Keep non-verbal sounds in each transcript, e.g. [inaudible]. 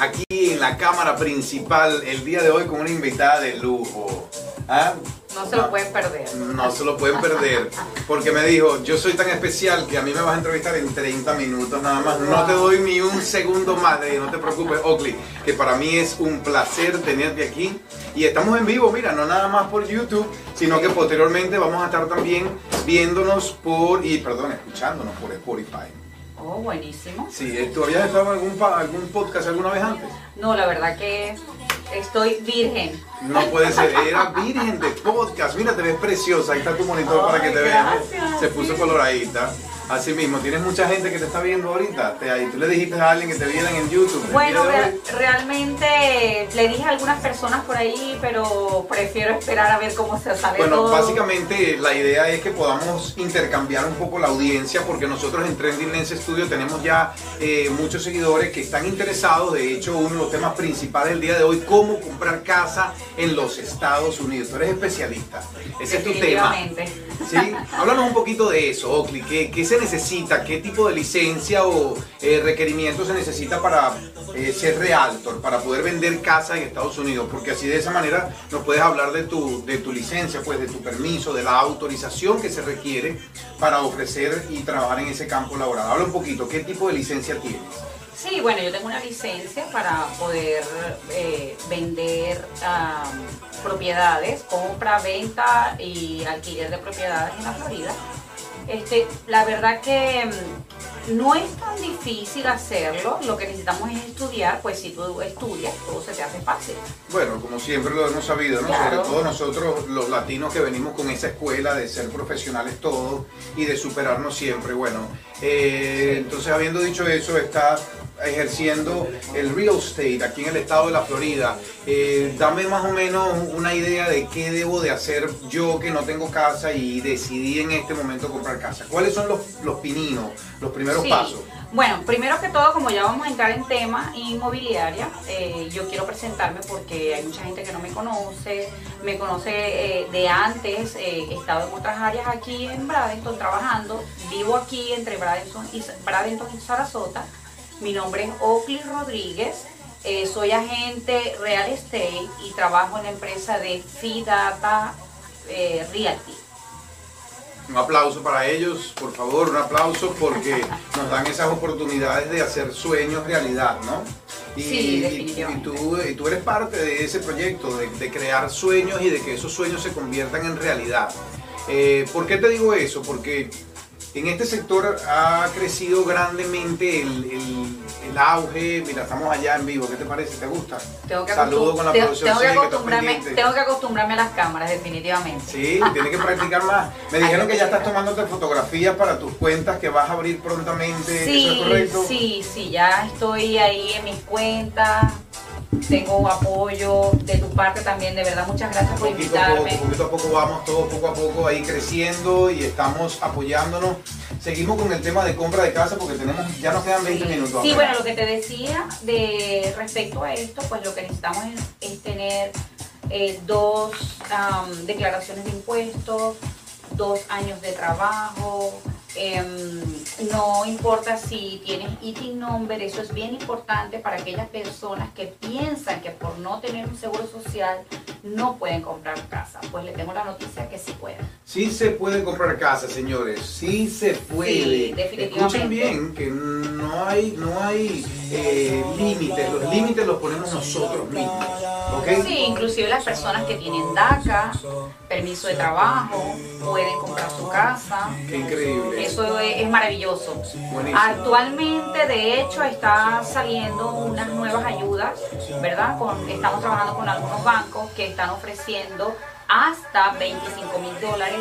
aquí en la cámara principal el día de hoy con una invitada de lujo. ¿Ah? No se lo pueden perder. No se lo pueden perder. Porque me dijo, yo soy tan especial que a mí me vas a entrevistar en 30 minutos nada más. No te doy ni un segundo más. De, no te preocupes, Oakley, que para mí es un placer tenerte aquí. Y estamos en vivo, mira, no nada más por YouTube, sino que posteriormente vamos a estar también viéndonos por, y perdón, escuchándonos por Spotify. Oh, buenísimo. Sí, ¿tú habías estado en algún, algún podcast alguna vez antes? No, la verdad que estoy virgen. No puede ser, era virgen de podcast. Mira, te ves preciosa, ahí está tu monitor para que te veas. Se puso coloradita. Así mismo, tienes mucha gente que te está viendo ahorita. Te, tú le dijiste a alguien que te vieran en YouTube. Bueno, realmente le dije a algunas personas por ahí, pero prefiero esperar a ver cómo se sale bueno, todo. Bueno, básicamente la idea es que podamos intercambiar un poco la audiencia, porque nosotros en Trending Lens Studio tenemos ya eh, muchos seguidores que están interesados. De hecho, uno de los temas principales del día de hoy, cómo comprar casa en los Estados Unidos. Tú eres especialista. Ese es tu tema. ¿Sí? Háblanos un poquito de eso, Oakley. ¿Qué, ¿Qué, se necesita? ¿Qué tipo de licencia o eh, requerimiento se necesita para eh, ser realtor, para poder vender casa en Estados Unidos? Porque así de esa manera nos puedes hablar de tu, de tu licencia, pues de tu permiso, de la autorización que se requiere para ofrecer y trabajar en ese campo laboral. Habla un poquito, ¿qué tipo de licencia tienes? Sí, bueno, yo tengo una licencia para poder eh, vender propiedades, compra, venta y alquiler de propiedades en la Florida. Este, la verdad que mm, no es tan difícil hacerlo, lo que necesitamos es estudiar, pues si tú estudias, todo se te hace fácil. Bueno, como siempre lo hemos sabido, ¿no? Sobre todo nosotros los latinos que venimos con esa escuela de ser profesionales todos y de superarnos siempre. Bueno, eh, entonces habiendo dicho eso, está ejerciendo el real estate aquí en el estado de la Florida. Eh, dame más o menos una idea de qué debo de hacer yo que no tengo casa y decidí en este momento comprar casa. ¿Cuáles son los, los pininos, los primeros pasos? Bueno, primero que todo, como ya vamos a entrar en tema inmobiliaria, eh, yo quiero presentarme porque hay mucha gente que no me conoce, me conoce eh, de antes, he estado en otras áreas aquí en Bradenton trabajando, vivo aquí entre Bradenton y, Bradenton y Sarasota, mi nombre es Oakley Rodríguez. Eh, soy agente real estate y trabajo en la empresa de Fidata eh, Realty. Un aplauso para ellos, por favor, un aplauso porque nos dan esas oportunidades de hacer sueños realidad, ¿no? Y, sí, definitivamente. Y, tú, eres parte de ese proyecto, de, crear sueños y de que esos sueños se conviertan en realidad. Eh, ¿Por qué te digo eso? Porque en este sector ha crecido grandemente el, auge. Mira, estamos allá en vivo. ¿Qué te parece? ¿Te gusta? Tengo que Saludo con la producción. Tengo que, acostumbrarme, tengo que acostumbrarme a las cámaras, definitivamente. Sí, tienes que practicar más. [laughs] Me dijeron que ya estás tomándote fotografías para tus cuentas que vas a abrir prontamente. Sí, ¿Eso es correcto? Sí, sí, ya estoy ahí en mis cuentas tengo apoyo de tu parte también, de verdad muchas gracias por invitarme. poquito a poco vamos todos poco a poco ahí creciendo y estamos apoyándonos. Seguimos con el tema de compra de casa porque tenemos ya nos quedan 20 minutos. Sí, bueno, lo que te decía de respecto a esto, pues lo que necesitamos es, tener eh, dos declaraciones de impuestos, dos años de trabajo, Em, no importa si tienes ITIN number, eso es bien importante para aquellas personas que piensan que por no tener un seguro social no pueden comprar casa. Pues le tengo la noticia que sí pueden. Sí se puede comprar casa, señores. Sí se puede. Sí, definitivamente. Escuchen bien que no hay, no hay eh, límites. Los límites los ponemos nosotros mismos. ¿okay? Sí, inclusive las personas que tienen DACA, permiso de trabajo, pueden comprar su casa. Qué increíble. Eso es, maravilloso. Actualmente, de hecho, está saliendo unas nuevas ayudas, ¿verdad? Con, estamos trabajando con algunos bancos que están ofreciendo hasta 25 mil dólares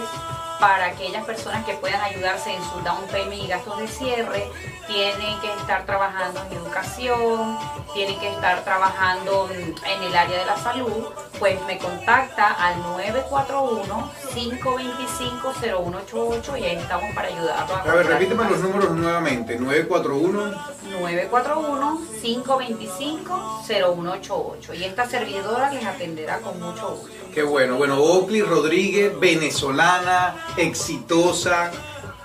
para aquellas personas que puedan ayudarse en su down payment y gastos de cierre, tienen que estar trabajando en educación, tienen que estar trabajando en el área de la salud, pues me contacta al 941-525-0188 y ahí estamos para ayudarlo. A, ver, repíteme los números nuevamente, 941. 941-525-0188 y esta servidora les atenderá con mucho gusto. Qué bueno, bueno, Oakley Rodríguez, venezolana, exitosa,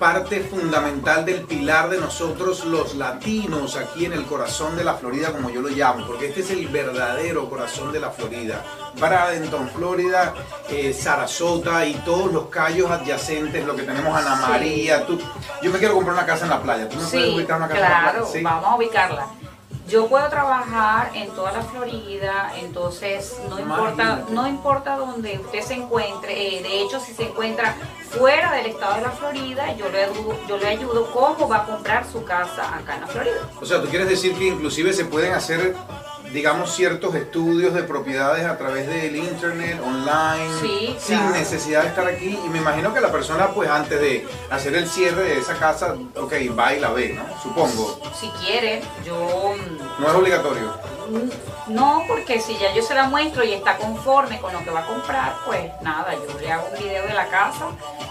parte fundamental del pilar de nosotros los latinos aquí en el corazón de la Florida, como yo lo llamo, porque este es el verdadero corazón de la Florida. Bradenton, Florida, eh, Sarasota y todos los callos adyacentes, lo que tenemos Ana María. Tú, yo me quiero comprar una casa en la playa. ¿Tú me puedes ubicar una casa en la playa? Sí, vamos a ubicarla. Yo puedo trabajar en toda la Florida, entonces no importa, no importa dónde usted se encuentre. Eh, de hecho, si se encuentra fuera del estado de la Florida, yo le, ayudo, yo le ayudo cómo va a comprar su casa acá en la Florida. O sea, tú quieres decir que inclusive se pueden hacer digamos, ciertos estudios de propiedades a través del internet, online, sin necesidad de estar aquí. Y me imagino que la persona, pues antes de hacer el cierre de esa casa, ok, va y la ve, ¿no? Supongo. Si quiere, yo... Mm, no es obligatorio. Mm, no, porque si ya yo se la muestro y está conforme con lo que va a comprar, pues nada, yo le hago un video de la casa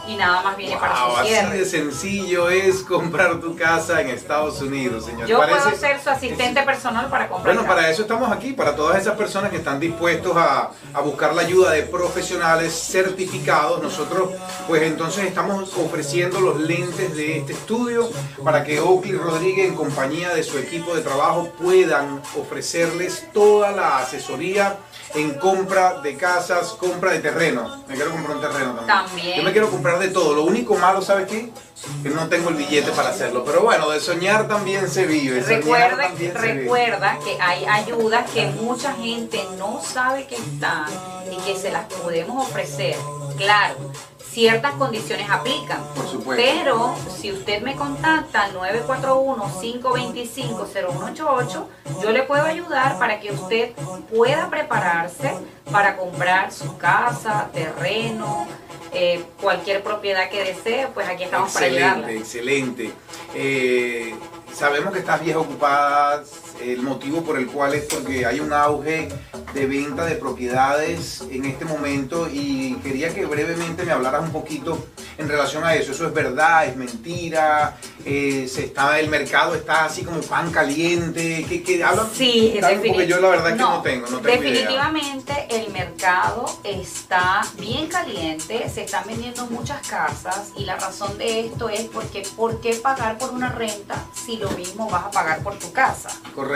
y nada más viene para su cierre. Así de sencillo es comprar tu casa en Estados Unidos, señor. Yo puedo ser su asistente personal para comprar. Bueno, para eso estamos aquí, para todas esas personas que están dispuestos a, a buscar la ayuda de profesionales certificados. Nosotros, pues entonces estamos ofreciendo los lentes de este estudio para que Oakley Rodríguez, en compañía de su equipo de trabajo, puedan toda la asesoría en compra de casas, compra de terreno. Me quiero comprar un terreno también. Yo me quiero comprar de todo. Lo único malo, ¿sabes qué? Que no tengo el billete para hacerlo. Pero bueno, de soñar también se vive. Recuerda, recuerda que hay ayudas que mucha gente no sabe que están y que se las podemos ofrecer. Claro, ciertas condiciones aplican. Por supuesto. Pero si usted me contacta al 941-525-0188, yo le puedo ayudar para que usted pueda prepararse para comprar su casa, terreno, eh, cualquier propiedad que desee, pues aquí estamos para ayudarla. Excelente, excelente. Eh, sabemos que estás vieja ocupada, el motivo por el cual es porque hay un auge de venta de propiedades en este momento y quería que brevemente me hablaras un poquito en relación a eso. ¿Eso es verdad? ¿Es mentira? Eh, se está, ¿El mercado está así como pan caliente? ¿Qué, qué hablan? Sí, Porque yo la verdad es que no, tengo, no tengo Definitivamente el mercado está bien caliente, se están vendiendo muchas casas y la razón de esto es porque ¿por qué pagar por una renta si lo mismo vas a pagar por tu casa? Correcto.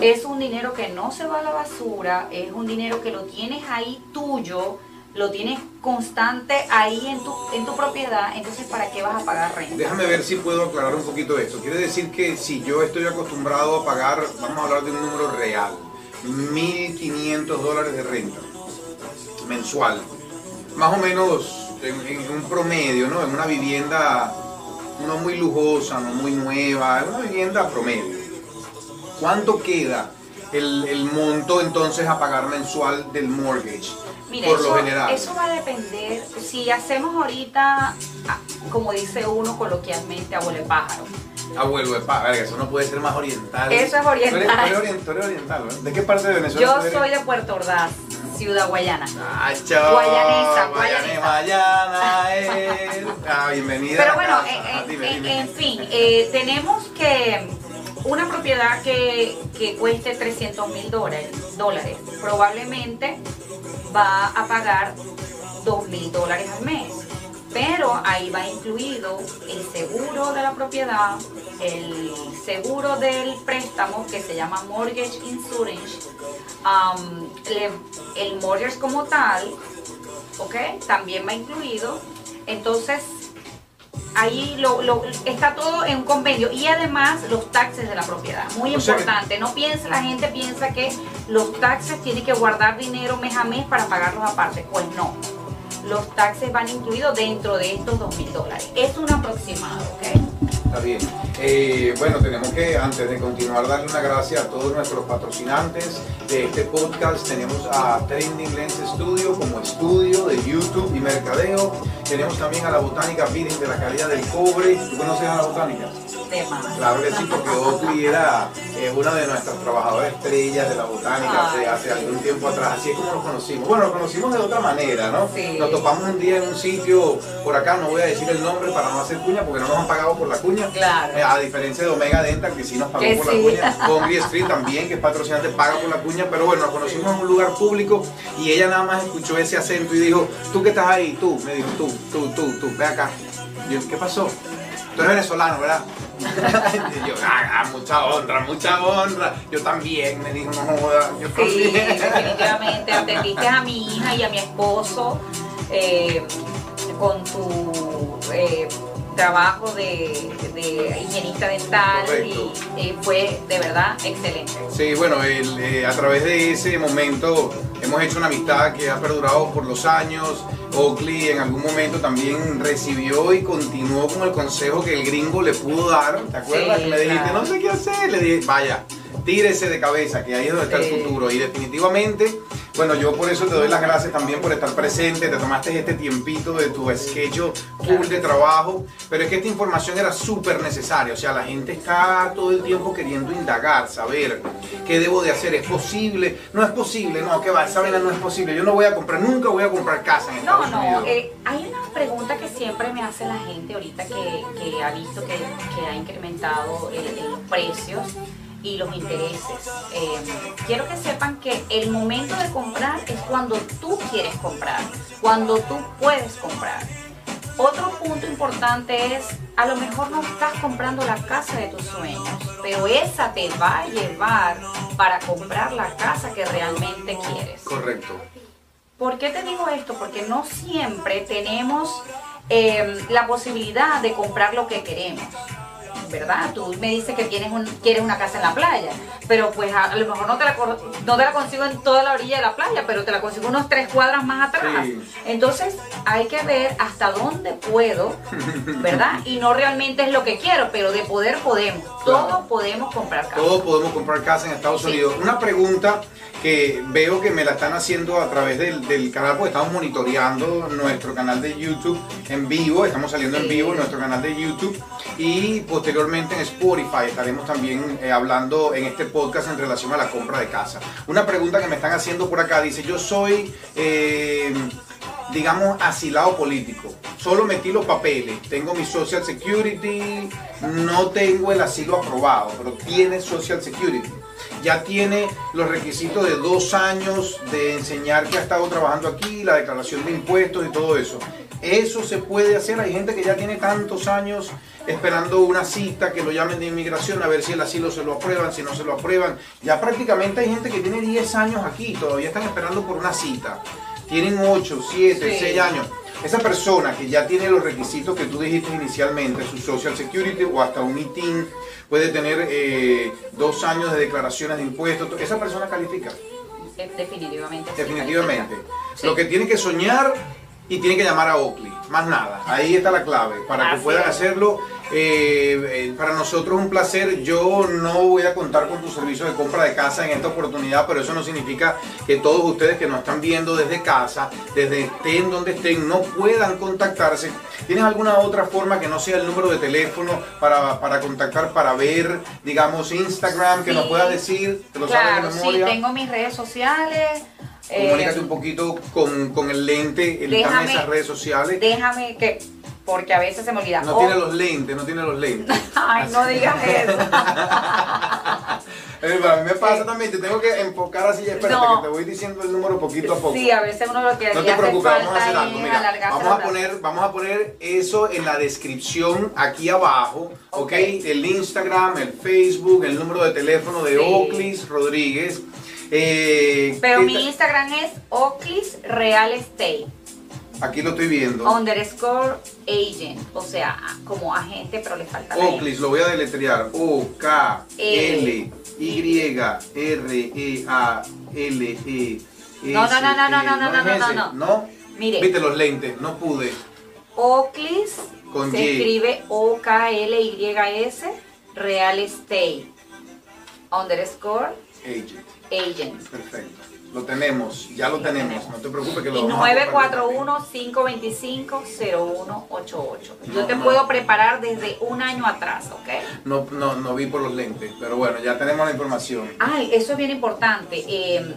Es un dinero que no se va a la basura, es un dinero que lo tienes ahí tuyo, lo tienes constante ahí en tu, en tu propiedad, entonces ¿para qué vas a pagar renta? Déjame ver si puedo aclarar un poquito esto. Quiere decir que si yo estoy acostumbrado a pagar, vamos a hablar de un número real, 1.500 dólares de renta mensual, más o menos en, en, un promedio, ¿no? En una vivienda no muy lujosa, no muy nueva, una vivienda promedio. ¿Cuánto queda el, monto entonces a pagar mensual del mortgage? por lo general. Eso va a depender. Si hacemos ahorita, ah, como dice uno coloquialmente, abuelo de pájaro. Abuelo de pájaro, eso no puede ser más oriental. Eso es oriental. Tú eres, oriental, ¿De qué parte de Venezuela? Yo soy de Puerto Ordaz. Ciudad Guayana. Ah, chao. Guayanesa, Guayanesa. Guayana, eh. ah, bienvenida. Pero bueno, en, fin, eh, tenemos que una propiedad que, que cueste 300 mil dólares, probablemente va a pagar 2 mil dólares al mes. Pero ahí va incluido el seguro de la propiedad, el seguro del préstamo que se llama Mortgage Insurance, el mortgage como tal, ¿ok? También va incluido. Entonces, ahí lo, está todo en un convenio y además los taxes de la propiedad. Muy importante, no piensa, la gente piensa que los taxes tienen que guardar dinero mes a mes para pagarlos aparte. Pues no, los taxes van incluidos dentro de estos dos mil dólares. Es un aproximado, ¿ok? Está bien. Eh, bueno, tenemos que, antes de continuar, darle una gracia a todos nuestros patrocinantes de este podcast. Tenemos a Trending Lens Studio como estudio de YouTube y mercadeo. Tenemos también a la Botánica Feeding de la calidad del cobre. ¿Tú conoces a la Botánica? Claro que sí, porque Oakley era eh, una de nuestras trabajadoras estrellas de la botánica hace, hace, algún tiempo atrás. Así es como nos conocimos. Bueno, nos conocimos de otra manera, ¿no? Nos topamos un día en un sitio por acá, no voy a decir el nombre para no hacer cuña, porque no nos han pagado por la cuña. Claro. Eh, a diferencia de Omega Dental, que sí nos pagó por la cuña. [laughs] Congri Street también, que es patrocinante, paga por la cuña. Pero bueno, nos conocimos en un lugar público y ella nada más escuchó ese acento y dijo, tú que estás ahí, tú, me dijo, tú, tú, tú, tú, ve acá. Yo, ¿qué pasó? tú eres venezolano, ¿verdad? [laughs] y yo, ah, ah, mucha honra, mucha honra. Yo también, me dijo, no joda, yo sí, definitivamente, atendiste a mi hija y a mi esposo eh, con tu... Eh, trabajo de, higienista dental y eh, fue de verdad excelente. Sí, bueno, eh, a través de ese momento hemos hecho una amistad que ha perdurado por los años. Oakley en algún momento también recibió y continuó con el consejo que el gringo le pudo dar. ¿Te acuerdas? que me dijiste, no sé qué hacer. Le dije, vaya, tírese de cabeza, que ahí es donde está el futuro. Y definitivamente bueno, yo por eso te doy las gracias también por estar presente, te tomaste este tiempito de tu sketch full de trabajo, pero es que esta información era súper necesaria, o sea, la gente está todo el tiempo queriendo indagar, saber qué debo de hacer, es posible, no es posible, no, que va, esa vena no es posible, yo no voy a comprar, nunca voy a comprar casa en Estados no, no, Eh, hay una pregunta que siempre me hace la gente ahorita que, que ha visto que, que ha incrementado los precios y los intereses. Eh, quiero que sepan que el momento de comprar es cuando tú quieres comprar, cuando tú puedes comprar. Otro punto importante es, a lo mejor no estás comprando la casa de tus sueños, pero esa te va a llevar para comprar la casa que realmente quieres. Correcto. ¿Por qué te digo esto? Porque no siempre tenemos eh, la posibilidad de comprar lo que queremos. ¿Verdad? Tú me dices que tienes un, quieres una casa en la playa, pero pues a, lo mejor no te, la, no te la consigo en toda la orilla de la playa, pero te la consigo unos tres cuadras más atrás. Entonces hay que ver hasta dónde puedo, ¿verdad? [laughs] Y no realmente es lo que quiero, pero de poder podemos. Todos podemos comprar casa. Todos podemos comprar casa en Estados Unidos. Una pregunta que veo que me la están haciendo a través del, canal, porque estamos monitoreando nuestro canal de YouTube en vivo, estamos saliendo en vivo en nuestro canal de YouTube y posteriormente en Spotify estaremos también eh, hablando en este podcast en relación a la compra de casa. Una pregunta que me están haciendo por acá dice, yo soy... Eh, digamos, asilado político. Solo metí los papeles. Tengo mi Social Security, no tengo el asilo aprobado, pero tiene Social Security ya tiene los requisitos de dos años de enseñar que ha estado trabajando aquí, la declaración de impuestos y todo eso. Eso se puede hacer. Hay gente que ya tiene tantos años esperando una cita, que lo llamen de inmigración, a ver si el asilo se lo aprueban, si no se lo aprueban. Ya prácticamente hay gente que tiene 10 años aquí, todavía están esperando por una cita. Tienen 8, 7, 6 años. Esa persona que ya tiene los requisitos que tú dijiste inicialmente, su Social Security o hasta un ITIN, puede tener eh, dos años de declaraciones de impuestos, esa persona califica. Definitivamente. Definitivamente. Lo que tiene que soñar y tiene que llamar a Oakley, más nada. Ahí está la clave, para que puedan hacerlo eh, eh, para nosotros es un placer. Yo no voy a contar con tu servicio de compra de casa en esta oportunidad, pero eso no significa que todos ustedes que nos están viendo desde casa, desde estén donde estén, no puedan contactarse. ¿Tienes alguna otra forma que no sea el número de teléfono para, para contactar, para ver, digamos, Instagram, que nos pueda decir? lo claro, sí, tengo mis redes sociales. Comunícate eh, un poquito con, con el lente, en esas redes sociales. Déjame que porque a veces se me olvida. No tiene los lentes, no tiene los lentes. [laughs] Ay, no digas eso. [laughs] A mí me pasa también, te tengo que enfocar así, espérate que te voy diciendo el número poquito a poco. Sí, a veces uno lo que No te preocupes, vamos a hacer algo, mira, vamos a poner, vamos a poner eso en la descripción aquí abajo, ¿ok? El Instagram, el Facebook, el número de teléfono de Oclis Rodríguez. Eh, Pero mi Instagram es Oclis Real Estate. Aquí lo estoy viendo. Underscore agent, o sea, como agente, pero le falta la Oclis, lo voy a deletrear. O K L Y R E A L E No, no, no, no, no, no, no, no, no, no. ¿No? Mire. Viste los lentes, no pude. Oclis se escribe O K L Y S Real Estate. Underscore agent. Agent. Perfecto. Lo tenemos, ya lo tenemos. No te preocupes que lo y 941-525-0188. Yo te puedo preparar desde un año atrás, ¿ok? No, no, no vi por los lentes, pero bueno, ya tenemos la información. Ay, eso es bien importante. Em,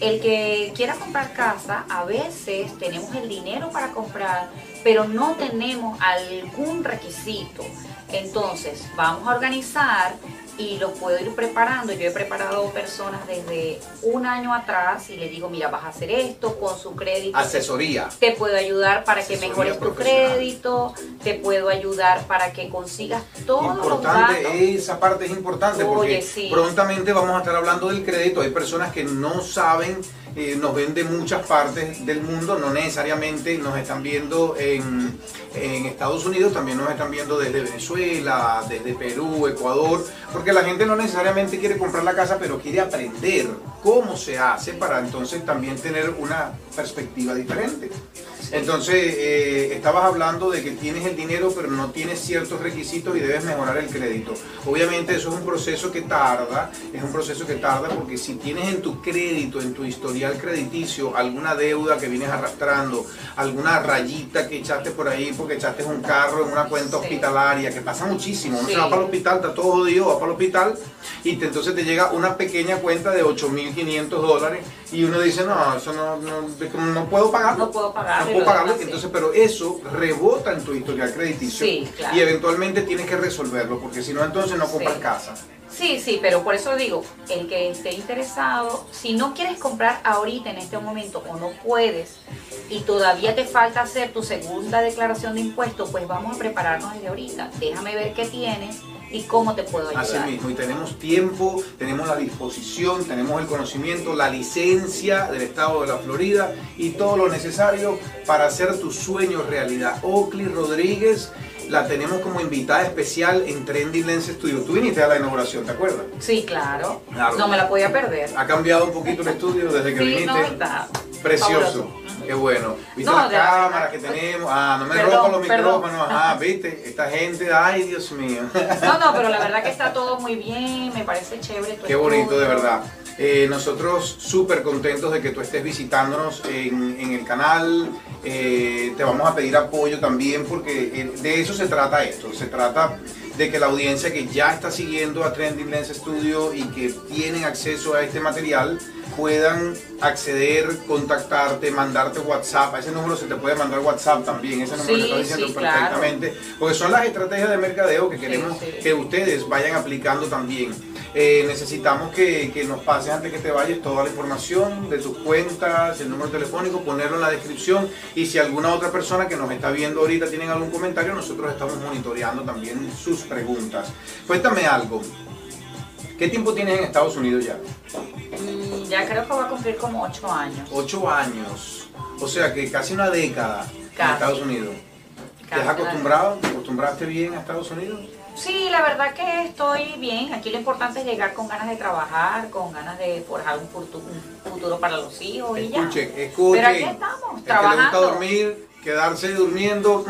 el que quiera comprar casa, a veces tenemos el dinero para comprar, pero no tenemos algún requisito. Entonces, vamos a organizar y los puedo ir preparando. Yo he preparado personas desde un año atrás y le digo, mira, vas a hacer esto con su crédito. Asesoría. Te puedo ayudar para que mejores tu crédito, te puedo ayudar para que consigas todo importante, Esa parte es importante porque prontamente vamos a estar hablando del crédito. Hay personas que no saben eh, nos ven de muchas partes del mundo, no necesariamente nos están viendo en, en, Estados Unidos, también nos están viendo desde Venezuela, desde Perú, Ecuador, porque la gente no necesariamente quiere comprar la casa, pero quiere aprender cómo se hace para entonces también tener una perspectiva diferente. Entonces, eh, estabas hablando de que tienes el dinero, pero no tienes ciertos requisitos y debes mejorar el crédito. Obviamente eso es un proceso que tarda, es un proceso que tarda porque si tienes en tu crédito, en tu historial crediticio, alguna deuda que vienes arrastrando, alguna rayita que echaste por ahí porque echaste un carro en una cuenta hospitalaria, que pasa muchísimo, uno se va para el hospital, está todo jodido, va para el hospital y entonces te llega una pequeña cuenta de 8.500 dólares y uno dice, no, eso no, no, puedo pagarlo. No puedo pagarlo. No Entonces, pero eso rebota en tu historial crediticio y eventualmente tienes que resolverlo, porque si no, entonces no compras casa. Sí, sí, pero por eso digo, el que esté interesado, si no quieres comprar ahorita en este momento o no puedes y todavía te falta hacer tu segunda declaración de impuestos, pues vamos a prepararnos desde ahorita. Déjame ver qué tienes y cómo te puedo ayudar. Así mismo, y tenemos tiempo, tenemos la disposición, tenemos el conocimiento, la licencia del estado de la Florida y todo lo necesario para hacer tu sueño realidad. Oakley Rodríguez la tenemos como invitada especial en Trending Lens Studio. Tú viniste a la inauguración, ¿te acuerdas? Sí, claro. No me la podía perder. Ha cambiado un poquito el estudio desde que sí, viniste. No, está Precioso. Qué bueno. ¿Viste las cámaras que tenemos? Ah, no me rompan los micrófonos. Ah, ¿viste? Esta gente, ay, Dios mío. No, no, pero la verdad que está todo muy bien, me parece chévere. Qué bonito, de verdad. Eh, nosotros súper contentos de que tú estés visitándonos en, en el canal. Eh, te vamos a pedir apoyo también porque eh, de eso se trata esto. Se trata de que la audiencia que ya está siguiendo a Trending Lens Studio y que tienen acceso a este material puedan acceder, contactarte, mandarte WhatsApp. A ese número se te puede mandar WhatsApp también, ese número sí, está diciendo perfectamente. Porque son las estrategias de mercadeo que queremos que ustedes vayan aplicando también. Eh, necesitamos que, que, nos pases antes que te vayas toda la información de tus cuentas, el número telefónico, ponerlo en la descripción y si alguna otra persona que nos está viendo ahorita tienen algún comentario, nosotros estamos monitoreando también sus preguntas. Cuéntame algo. ¿Qué tiempo tienes en Estados Unidos ya? Mm, ya creo que va a cumplir como ocho años. Ocho años. O sea que casi una década en Estados Unidos. ¿Te has acostumbrado? ¿Te acostumbraste bien a Estados Unidos? Sí, la verdad que estoy bien. Aquí lo importante es llegar con ganas de trabajar, con ganas de forjar un futuro, para los hijos y ya. Pero aquí estamos, trabajando. dormir, quedarse durmiendo,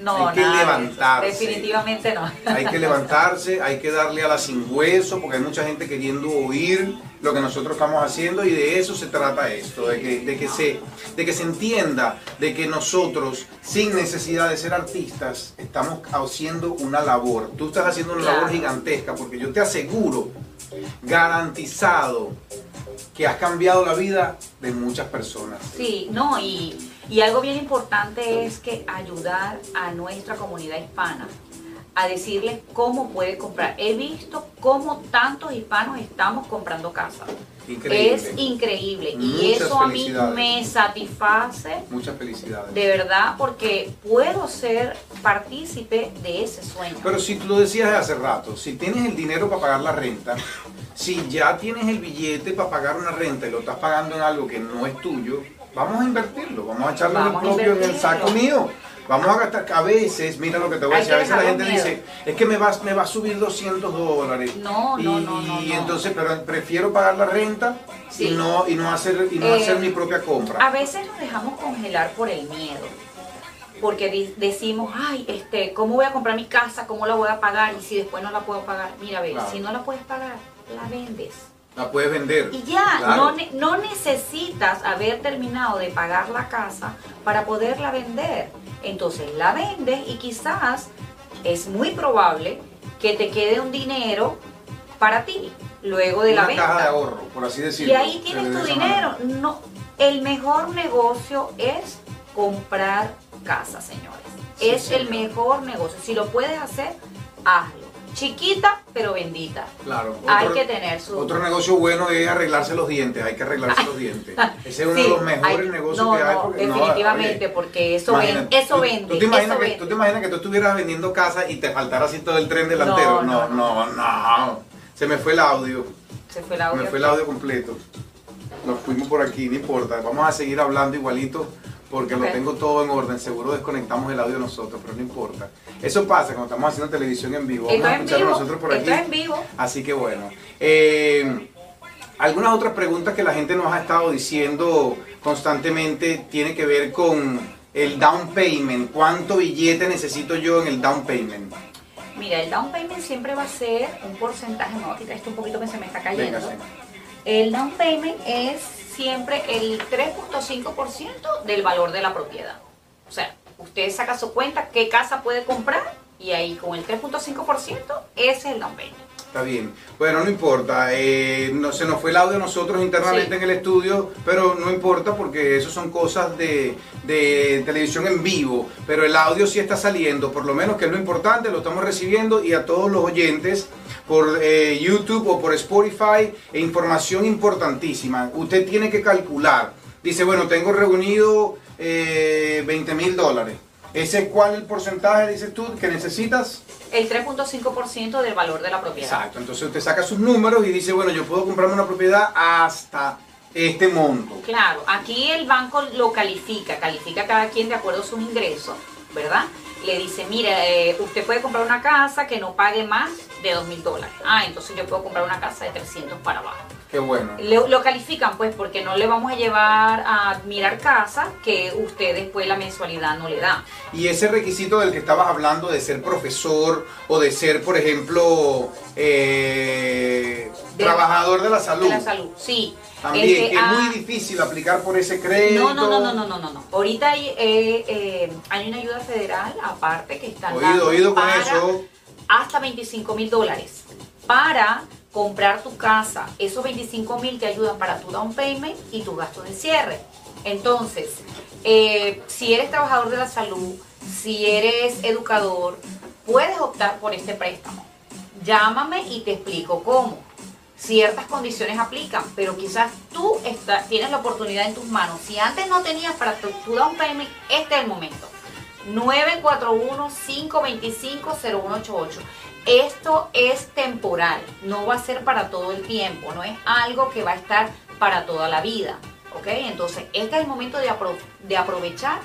no, hay que levantarse. Definitivamente no. Hay que levantarse, hay que darle a la sin hueso, porque hay mucha gente queriendo oír lo que nosotros estamos haciendo y de eso se trata esto, de que, de que, se, de que se entienda de que nosotros, sin necesidad de ser artistas, estamos haciendo una labor. Tú estás haciendo una labor gigantesca, porque yo te aseguro, garantizado, que has cambiado la vida de muchas personas. Sí, no, y y algo bien importante es que ayudar a nuestra comunidad hispana a decirles cómo puede comprar. He visto cómo tantos hispanos estamos comprando casas. Es increíble. y eso a mí me satisface. Muchas felicidades. De verdad, porque puedo ser partícipe de ese sueño. Pero si tú lo decías hace rato, si tienes el dinero para pagar la renta, si ya tienes el billete para pagar una renta y lo estás pagando en algo que no es tuyo, vamos a invertirlo, vamos a echarlo en el propio en el saco mío. Vamos a gastar, a veces, mira lo que te voy a decir, a veces la gente dice, es que me va, me va a subir 200 dólares. No, no, no, no, Y entonces, pero prefiero pagar la renta y no y no hacer y no hacer mi propia compra. A veces nos dejamos congelar por el miedo. Porque decimos, ay, este, ¿cómo voy a comprar mi casa? ¿Cómo la voy a pagar? Y si después no la puedo pagar, mira, ve, si no la puedes pagar, la vendes la puedes vender. Y ya, no, no necesitas haber terminado de pagar la casa para poderla vender. Entonces la vendes y quizás es muy probable que te quede un dinero para ti luego de la venta. caja de ahorro, por así decirlo. Y ahí tienes tu dinero. No, el mejor negocio es comprar casa, señores. es el mejor negocio. Si lo puedes hacer, hazlo chiquita pero bendita. Claro. hay que tener su... Otro negocio bueno es arreglarse los dientes, hay que arreglarse los dientes. [laughs] Ese es uno de los mejores negocios que hay. Porque, definitivamente, porque eso vende. Eso vende. ¿tú te, imaginas que, ¿Tú te imaginas que tú estuvieras vendiendo casa y te faltara así todo el tren delantero? No, no, no. Se me fue el audio. Se fue el audio. Se me fue el audio completo. Nos fuimos por aquí, no importa. Vamos a seguir hablando igualito porque lo tengo todo en orden. Seguro desconectamos el audio nosotros, pero no importa. Eso pasa cuando estamos haciendo televisión en vivo. Vamos a escuchar nosotros por aquí. en vivo. Así que bueno. Eh, algunas otras preguntas que la gente nos ha estado diciendo constantemente tiene que ver con el down payment. ¿Cuánto billete necesito yo en el down payment? Mira, el down payment siempre va a ser un porcentaje, no, esto un poquito que se me está cayendo. El down payment es siempre el 3.5% del valor de la propiedad. O sea, usted saca su cuenta qué casa puede comprar y ahí con el 3.5% ese es el down payment. Está bien. Bueno, no importa. Eh, no, se nos fue el audio nosotros internamente en el estudio, pero no importa porque eso son cosas de, de, televisión en vivo. Pero el audio sí está saliendo, por lo menos que es lo importante, lo estamos recibiendo y a todos los oyentes por eh, YouTube o por Spotify, e información importantísima. Usted tiene que calcular. Dice, bueno, tengo reunido eh, 20 mil dólares. ¿Ese cuál el porcentaje, dices tú, que necesitas? El 3.5% del valor de la propiedad. Exacto, entonces usted saca sus números y dice, bueno, yo puedo comprarme una propiedad hasta este monto. Claro, aquí el banco lo califica, califica cada quien de acuerdo a sus ingresos, ¿verdad? Le dice, mire, eh, usted puede comprar una casa que no pague más de 2 mil dólares. Ah, entonces yo puedo comprar una casa de 300 para abajo. Qué bueno. Lo, califican pues porque no le vamos a llevar a mirar casa que usted después la mensualidad no le da. Y ese requisito del que estabas hablando de ser profesor o de ser, por ejemplo, eh, trabajador de la salud. De la salud, sí. También, que, es muy difícil aplicar por ese crédito. No, no, no, no, no, no, no. Ahorita hay, eh, eh, hay una ayuda federal aparte que está oído, oído con eso. hasta 25 mil dólares para comprar tu casa, esos 25 mil te ayudan para tu down payment y tu gasto de cierre. Entonces, eh, si eres trabajador de la salud, si eres educador, puedes optar por este préstamo. Llámame y te explico cómo. Ciertas condiciones aplican, pero quizás tú tienes la oportunidad en tus manos. Si antes no tenías para tu, tu down payment, este es el momento. 941-525-0188. Esto es temporal, no va a ser para todo el tiempo, no es algo que va a estar para toda la vida. ¿Ok? Entonces, este es el momento de, de aprovechar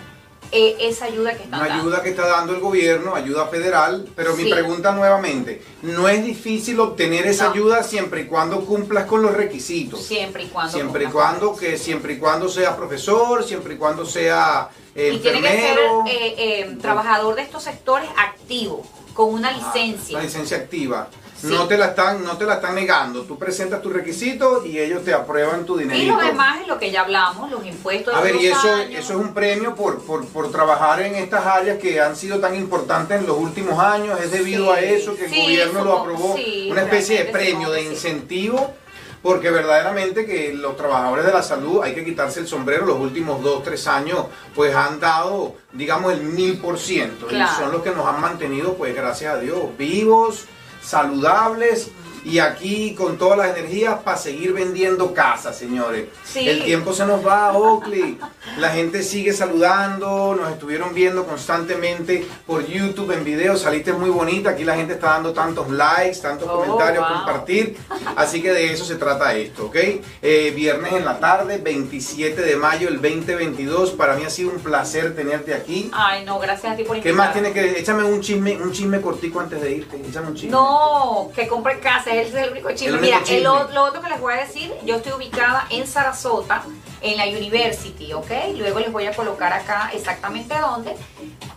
eh, esa ayuda que está dando. Ayuda que está dando el gobierno, ayuda federal, pero mi pregunta nuevamente, ¿no es difícil obtener esa ayuda siempre y cuando cumplas con los requisitos? Siempre y cuando. Siempre y cuando, que siempre y cuando seas profesor, siempre y cuando sea eh, y tiene que ser eh, trabajador de estos sectores activo con una licencia. una licencia activa. No te la están, no te la están negando. Tú presentas tus requisitos y ellos te aprueban tu dinero. Y lo demás es lo que ya hablamos, los impuestos. A ver, y eso, eso es un premio por, por, trabajar en estas áreas que han sido tan importantes en los últimos años. Es debido a eso que el gobierno lo aprobó. una especie de premio, de incentivo porque verdaderamente que los trabajadores de la salud hay que quitarse el sombrero, los últimos dos, tres años pues han dado, digamos, el mil por ciento y son los que nos han mantenido pues gracias a Dios vivos, saludables y aquí con todas las energías para seguir vendiendo casas, señores. El tiempo se nos va, Oakley. La gente sigue saludando, nos estuvieron viendo constantemente por YouTube en video, saliste muy bonita, aquí la gente está dando tantos likes, tantos oh, comentarios, compartir, así que de eso se trata esto, ¿ok? Eh, viernes en la tarde, 27 de mayo del 2022, para mí ha sido un placer tenerte aquí. Ay, no, gracias a ti por invitarme. ¿Qué más tienes que, échame un chisme, un chisme cortico antes de irte, échame un chisme. No, que compre casa ese es el único chisme. Mira, lo otro que les voy a decir, yo estoy ubicada en Sarasota, en la University, ¿ok? Luego les voy a colocar acá exactamente dónde.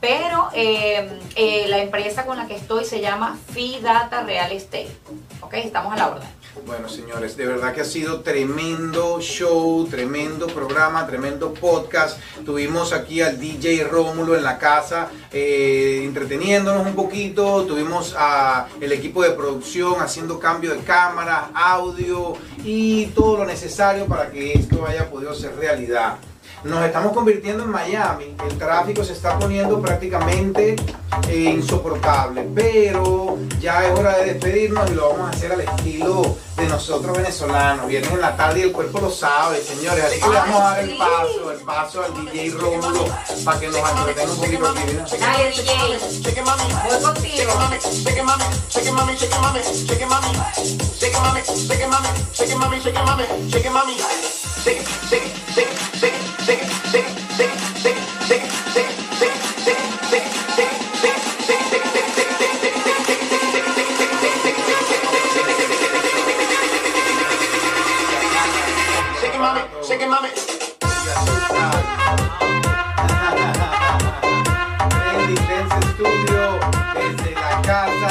Pero eh, eh, la empresa con la que estoy se llama Fee Data Real Estate, ¿ok? Estamos a la orden. Bueno, señores, de verdad que ha sido tremendo show, tremendo programa, tremendo podcast. Tuvimos aquí al DJ Rómulo en la casa eh, entreteniéndonos un poquito. Tuvimos a el equipo de producción haciendo cambio de cámara, audio y todo lo necesario para que esto haya podido ser realidad. Nos estamos convirtiendo en Miami. El tráfico se está poniendo prácticamente eh, insoportable. Pero ya es hora de despedirnos y lo vamos a hacer al estilo de nosotros venezolanos. Viernes en la tarde y el cuerpo lo sabe, señores. Así que le vamos a dar el paso, el paso al DJ Rómulo para que nos entretenga un poquito aquí. Dale, DJ. Voy contigo. Trendy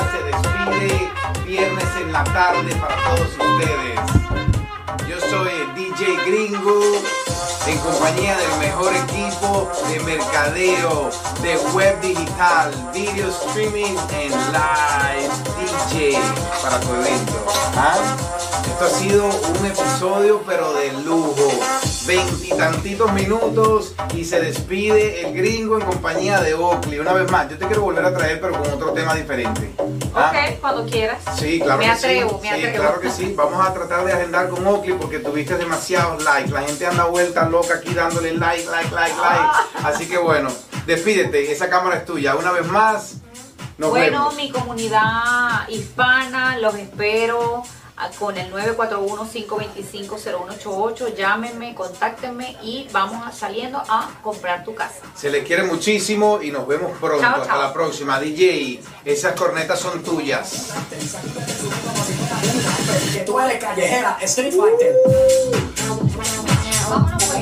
se despide viernes en la tarde para todos ustedes. Yo soy el DJ Gringo en compañía del mejor equipo de mercadeo de web digital, video streaming en live DJ para tu evento. ¿Ah? Esto ha sido un episodio pero de lujo. Veintitantitos minutos y se despide el gringo en compañía de Oakley. Una vez más, yo te quiero volver a traer pero con otro tema diferente. ¿Ah? Ok, cuando quieras. Sí, claro me que atrevo, sí. me Sí, atrevo. claro que sí. Vamos a tratar de agendar con Oakley porque tuviste demasiados likes. La gente anda vuelta loca aquí dándole like, like, like, Ah. like. Así que bueno, despídete. Esa cámara es tuya. Una vez más, nos bueno, vemos. mi comunidad hispana, los espero con el 941-525-0188. Llámenme, contáctenme y vamos a- saliendo a comprar tu casa. Se les quiere muchísimo y nos vemos pronto. Chao, Hasta chao. la próxima. DJ, esas cornetas son tuyas. Que tú eres callejera, Street Fighter. Vámonos pues.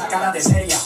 Esa cara de seria,